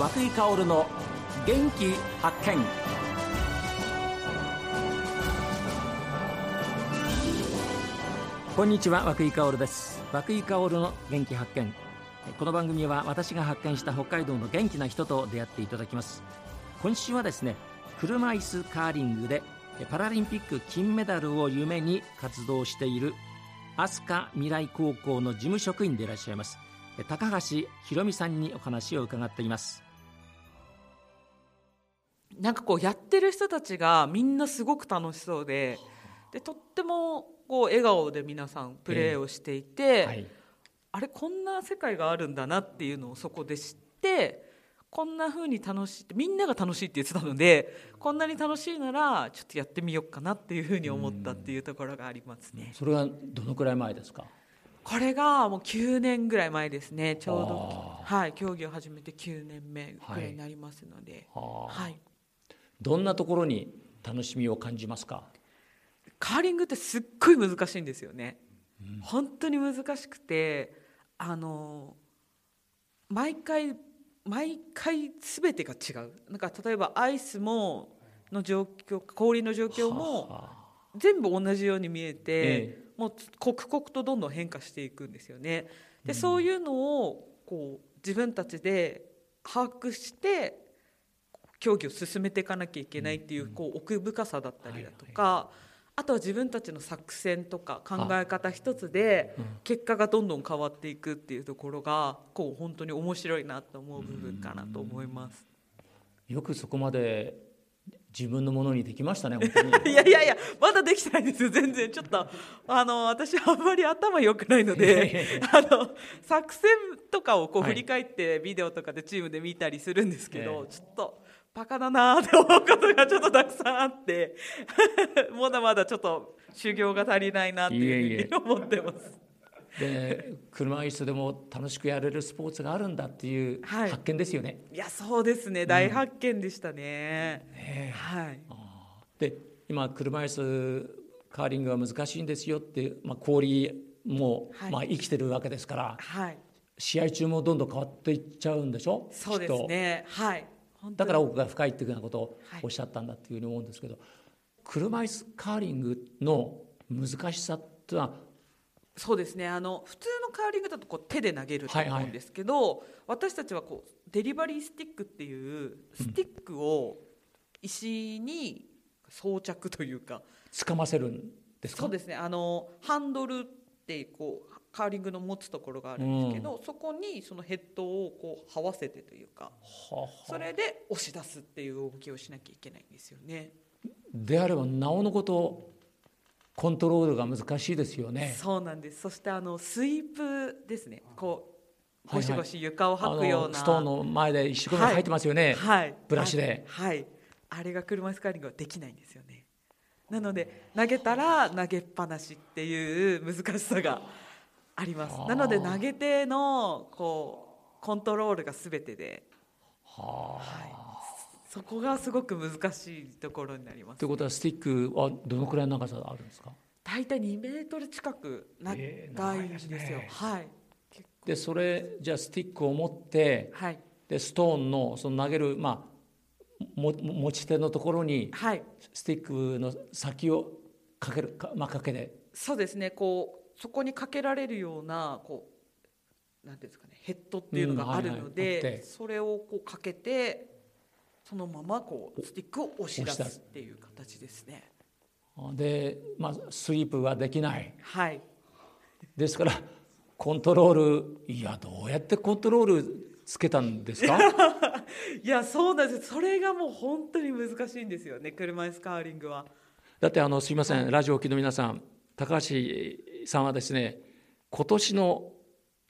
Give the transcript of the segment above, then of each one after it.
和久井薫の元気発見。こんにちは和久井薫です。和久井薫の元気発見。この番組は私が発見した北海道の元気な人と出会っていただきます。今週はですね車椅子カーリングでパラリンピック金メダルを夢に活動している飛鳥未来高校の事務職員でいらっしゃいます。高橋ひ美さんにお話を伺っています。なんかこうやってる人たちがみんなすごく楽しそうででとってもこう笑顔で皆さんプレーをしていて、えーはい、あれこんな世界があるんだなっていうのをそこで知ってこんな風に楽しいってみんなが楽しいって言ってたのでこんなに楽しいならちょっとやってみようかなっていうふうに思ったっていうところがありますね。それはどのくらい前ですか？これがもう9年ぐらい前ですね。ちょうどはい競技を始めて9年目ぐらいになりますので、はい、はい、どんなところに楽しみを感じますか？カーリングってすっごい難しいんですよね、うん、本当に難しくてあの毎回毎回全てが違う。なんか例えばアイスもの状況氷の状況も全部同じように見えて、ええ、もう刻々とどんどん変化していくんですよね。で、うん、そういうのをこう自分たちで把握して競技を進めていかなきゃいけないっていうこう奥深さだったりだとか、あとは自分たちの作戦とか考え方一つで結果がどんどん変わっていくっていうところがこう本当に面白いなと思う部分かなと思います。よくそこまで自分のものにできましたね いやいやいやまだできてないですよ全然。ちょっとあの私あんまり頭良くないのであの作戦とかをこう振り返ってビデオとかでチームで見たりするんですけど、はい、ちょっとバカだなって思うことがちょっとたくさんあって まだまだちょっと修行が足りないなっていうふうに思ってます。で車椅子でも楽しくやれるスポーツがあるんだっていう発見ですよね。はい、いやそうですね。大発見でしたね。うん、ねはい、で今車椅子カーリングは難しいんですよって、まあ、氷も、はい、まあ、生きてるわけですから、はい、試合中もどんどん変わっていっちゃうんでしょ？そうですね。はいだから奥が深いっていうようなことをおっしゃったんだっていうふうに思うんですけど、はい、車椅子カーリングの難しさってのはそうですね。あの普通のカーリングだとこう手で投げると思うんですけど、はいはい、私たちはこうデリバリースティックっていうスティックを石に装着というか、つかませるんですか？そうですね。あのハンドルってこうカーリングの持つところがあるんですけど、うん、そこにそのヘッドをこう這わせてというかそれで押し出すっていう動きをしなきゃいけないんですよね。であればなおのことコントロールが難しいですよね。そうなんです。そしてあのスイープですね。こうゴシゴシ床を掃くような、はいはい、ストーンの前で一生懸命入ってますよね。はい、ブラシで、はい。あれが車椅子カーリングはできないんですよね。なので投げたら投げっぱなしっていう難しさがあります。なので投げ手のこうコントロールが全てで、はあ、そこがすごく難しいところになります、ね、ということはスティックはどのくらいの長さあるんですか？大体2メートル近く長いんですよ、えー、ね、はい。でそれじゃあスティックを持って、はい、でストーンのその投げるまあも持ち手のところに、はい、スティックの先をかけるか、まあ、かけでそうですね。こうそこにかけられるようなこうなんですかねヘッドっていうのがあるので、うんはいはい、それをこうかけてそのままこうスティックを押し出すっていう形ですね。で、まあ、スイープはできない。はい。ですからコントロールいやどうやってコントロールつけたんですか？いやそうなんですそれがもう本当に難しいんですよね車椅子カーリングは。だってあのすいませんラジオ機の皆さん高橋さんはですね今年の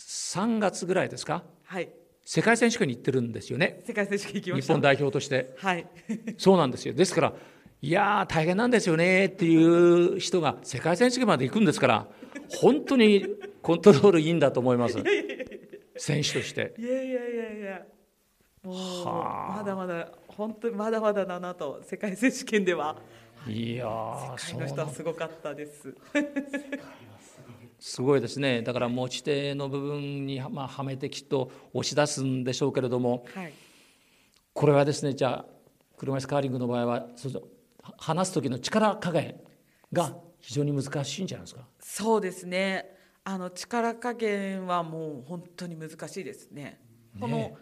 3月ぐらいですか、はい、世界選手権に行ってるんですよね。世界選手権行きま日本代表として、はい、そうなんですよ。ですからいや大変なんですよねっていう人が世界選手権まで行くんですから本当にコントロールいいんだと思います。選手として。いやいやいやいや。もうまだまだ本当にまだまだだなと世界選手権ではいや世界の人はすごかったです。すごいですね。だから持ち手の部分に、まあ、はめてきっと押し出すんでしょうけれども、はい、これはですねじゃあ車椅子カーリングの場合はそう話す時の力加減が非常に難しいんじゃないですか？そうですね。あの力加減はもう本当に難しいですね。この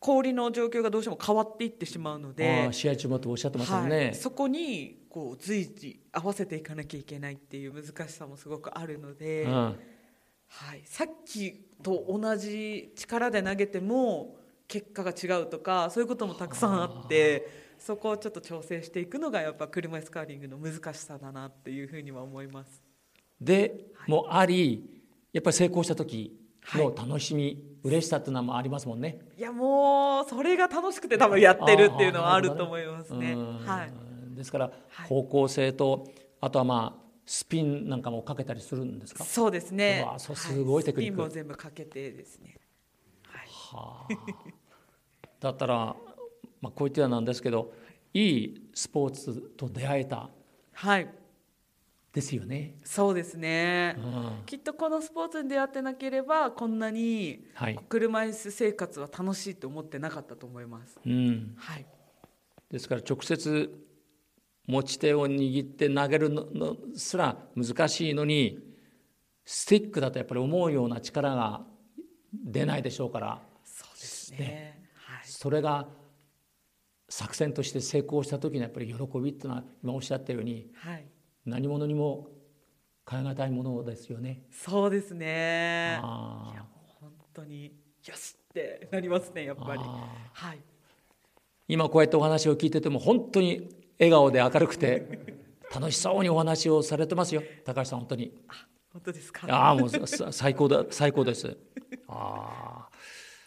氷の状況がどうしても変わっていってしまうので試合中もとおっしゃってますよね、はい、そこにこう随時合わせていかなきゃいけないっていう難しさもすごくあるので、うん、はい、さっきと同じ力で投げても結果が違うとかそういうこともたくさんあってそこをちょっと調整していくのがやっぱ車椅子カーリングの難しさだなっていうふうには思います。で、もありやっぱり成功した時の楽しみ、はい、嬉しさっていうのもありますもんね。いやもうそれが楽しくて多分やってるっていうのはあると思いますね。はい、ですから方向性と、あとはまあスピンなんかもかけたりするんですか？そうですね。わそうすごいテクニック、はい、スピンも全部かけてですね、はい、はあ、だったら、まあ、こういったなんですけどいいスポーツと出会えたはいですよね。そうですね、うん、きっとこのスポーツに出会ってなければこんなに車椅子生活は楽しいと思ってなかったと思います。うん、はい、ですから直接持ち手を握って投げるのすら難しいのにスティックだとやっぱり思うような力が出ないでしょうから。そうですね、ね、はい、それが作戦として成功した時のやっぱり喜びっていうのは今おっしゃったように、はい、何者にも変え難いものですよね。そうですね。いや本当によしってなりますねやっぱり。はい。今こうやってお話を聞いてても本当に笑顔で明るくて楽しそうにお話をされてますよ高橋さん本当に。本当ですか？ああもう最高だ最高です。ああ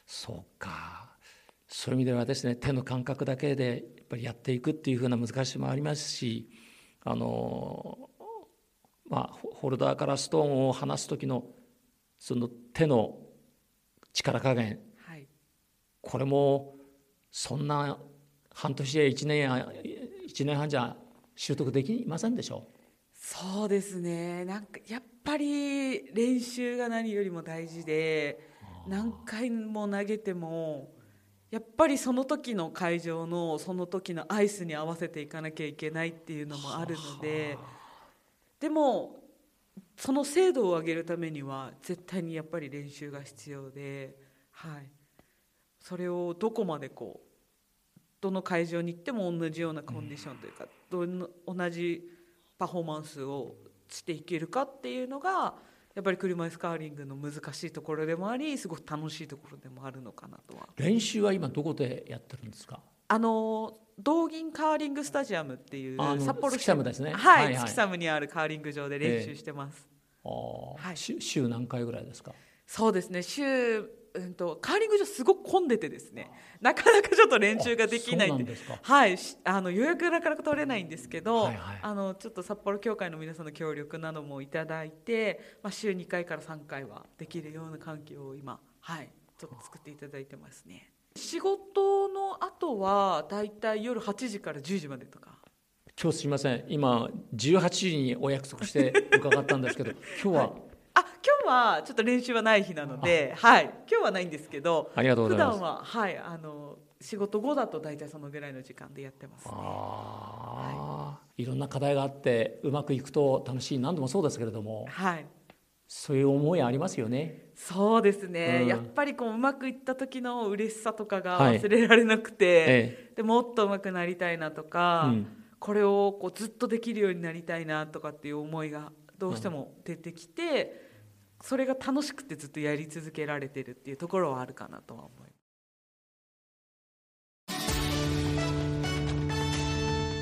そうか。そういう意味ではですね手の感覚だけでやっぱりやっていくっていうふうな難しさもありますし。あのまあ、ホルダーからストーンを離す時のその手の力加減、はい、これもそんな半年や1年や1年半じゃ習得できませんでしょう。そうですね。なんかやっぱり練習が何よりも大事で何回も投げてもやっぱりその時の会場のその時のアイスに合わせていかなきゃいけないっていうのもあるのででもその精度を上げるためには絶対にやっぱり練習が必要で、はい、それをどこまでこうどの会場に行っても同じようなコンディションというか、ど同じパフォーマンスをしていけるかっていうのがやっぱり車椅子カーリングの難しいところでもありすごく楽しいところでもあるのかなとは。練習は今どこでやってるんですか？あの道銀カーリングスタジアムっていう札幌市サムですね。はい、はいはい、月寒にあるカーリング場で練習してます、えー、はい、週何回ぐらいですか？そうですね。週うんと、カーリング場すごく混んでてですね。なかなかちょっと練習ができないんではい。あの予約なかなか取れないんですけど、はいはい、あのちょっと札幌協会の皆さんの協力などもいただいて、まあ、週2回から3回はできるような環境を今はい。ちょっと作っていただいてますね。仕事の後はだいたい夜8時から10時までとか。今日すみません。今18時にお約束して伺ったんですけど 今日は、はいはちょっと練習はない日なので、はい、今日はないんですけどありがとうございます。普段ははいあの仕事後だと大体そのぐらいの時間でやってます、ね、あはい、いろんな課題があってうまくいくと楽しい。何度もそうですけれども、はい、そういう思いありますよね。そうですね、うん、やっぱりこううまくいった時の嬉しさとかが忘れられなくて、はいええ、でもっとうまくなりたいなとか、うん、これをこうずっとできるようになりたいなとかっていう思いがどうしても出てきて、うん、それが楽しくてずっとやり続けられてるっていうところはあるかなとは思います。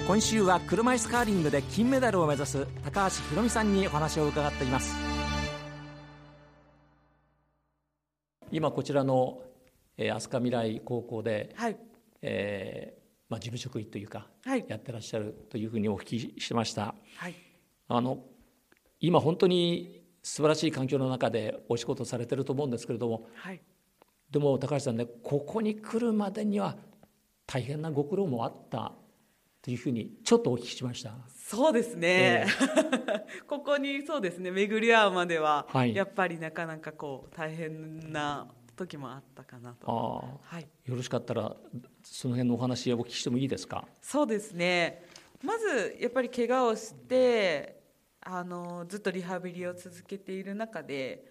今週は車椅子カーリングで金メダルを目指す高橋宏美さんにお話を伺っています。今こちらの、えー、飛鳥未来高校で、はい。えーまあ、事務職員というか、はい、やってらっしゃるというふうにお聞きしました、はい、あの今本当に素晴らしい環境の中でお仕事されてると思うんですけれども、はい、でも高橋さんねここに来るまでには大変なご苦労もあったというふうにちょっとお聞きしました。そうですね、えー、ここにそうですね巡り合うまでは、はい、やっぱりなかなかこう大変な時もあったかなと。あ、はい、よろしかったらその辺のお話お聞きしてもいいですか？そうですね。まずやっぱり怪我をしてあのずっとリハビリを続けている中で、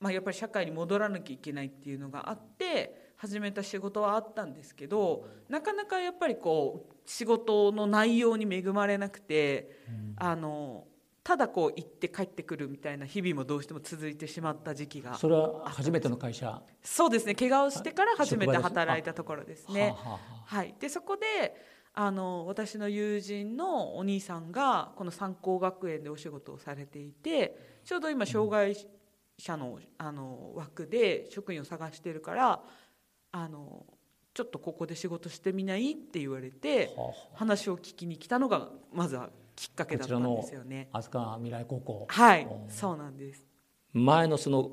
まあ、やっぱり社会に戻らなきゃいけないっていうのがあって始めた仕事はあったんですけどなかなかやっぱりこう仕事の内容に恵まれなくて、うん、あのただこう行って帰ってくるみたいな日々もどうしても続いてしまった時期がそれは初めての会社？そうですね。怪我をしてから初めて働いたところですね。はい、でそこであの私の友人のお兄さんがこの三高学園でお仕事をされていてちょうど今障害者のあの枠で職員を探してるからあのちょっとここで仕事してみない？って言われて話を聞きに来たのがまずはきっかけだったんですよね。飛鳥未来高校。はいそうなんです。前のその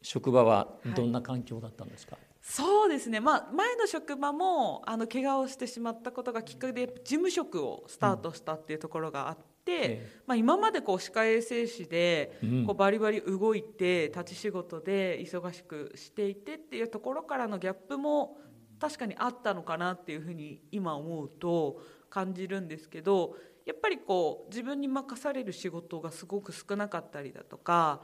職場はどんな環境だったんですか、はいそうですね、まあ、前の職場もあの怪我をしてしまったことがきっかけで事務職をスタートしたっていうところがあって、うん、まあ、今までこう歯科衛生士でこうバリバリ動いて立ち仕事で忙しくしていてっていうところからのギャップも確かにあったのかなっていうふうに今思うと感じるんですけどやっぱりこう自分に任される仕事がすごく少なかったりだとか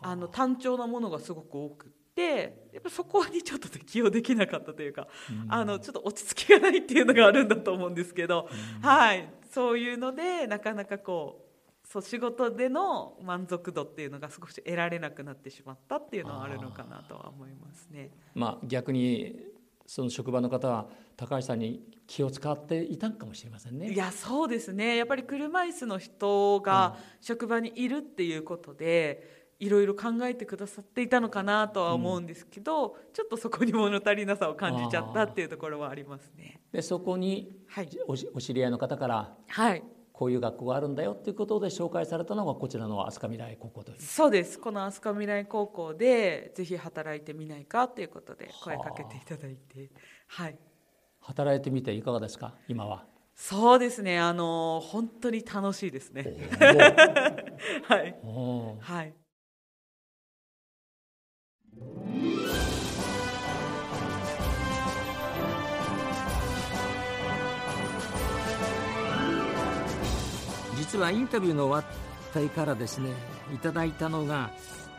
あの単調なものがすごく多くて。でやっぱそこにちょっと適応できなかったというか、うん、あのちょっと落ち着きがないっていうのがあるんだと思うんですけど、うん、はい。そういうのでなかなかこうそう仕事での満足度っていうのが少し得られなくなってしまったっていうのはあるのかなとは思いますね。まあ、逆にその職場の方は高橋さんに気を使っていたかもしれませんね。いやそうですね。やっぱり車椅子の人が職場にいるっていうことで、いろいろ考えてくださっていたのかなとは思うんですけど、うん、ちょっとそこに物足りなさを感じちゃったっていうところはありますね。でそこに、はい、おお知り合いの方から、はい、こういう学校があるんだよっていうことで紹介されたのがこちらの飛鳥未来高校という。そうです。この飛鳥未来高校でぜひ働いてみないかということで声かけていただいて。はい。働いてみていかがですか？今は。そうですね。あの本当に楽しいですね。はい。はい実はインタビューの終わったからですねいただいたのが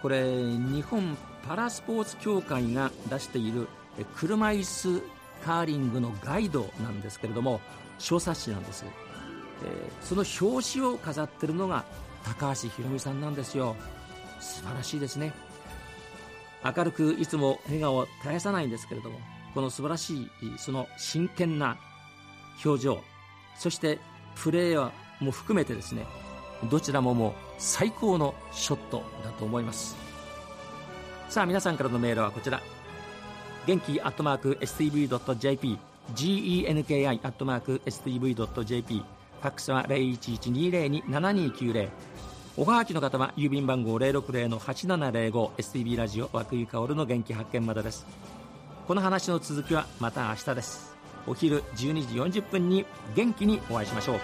これ日本パラスポーツ協会が出している車椅子カーリングのガイドなんですけれども小冊子なんです、え、その表紙を飾ってるのが高橋宏美さんなんですよ。素晴らしいですね。明るくいつも笑顔を絶やさないんですけれどもこの素晴らしいその真剣な表情そしてプレーも含めてですねどちらももう最高のショットだと思います。さあ皆さんからのメールはこちら。元気アットマーク STV.jp genki アットマーク STV.jp ファックスは0112027290おはがきの方は郵便番号 060-8705STB ラジオ和久井薫の元気発見までです。この話の続きはまた明日です。お昼12時40分に元気にお会いしましょう。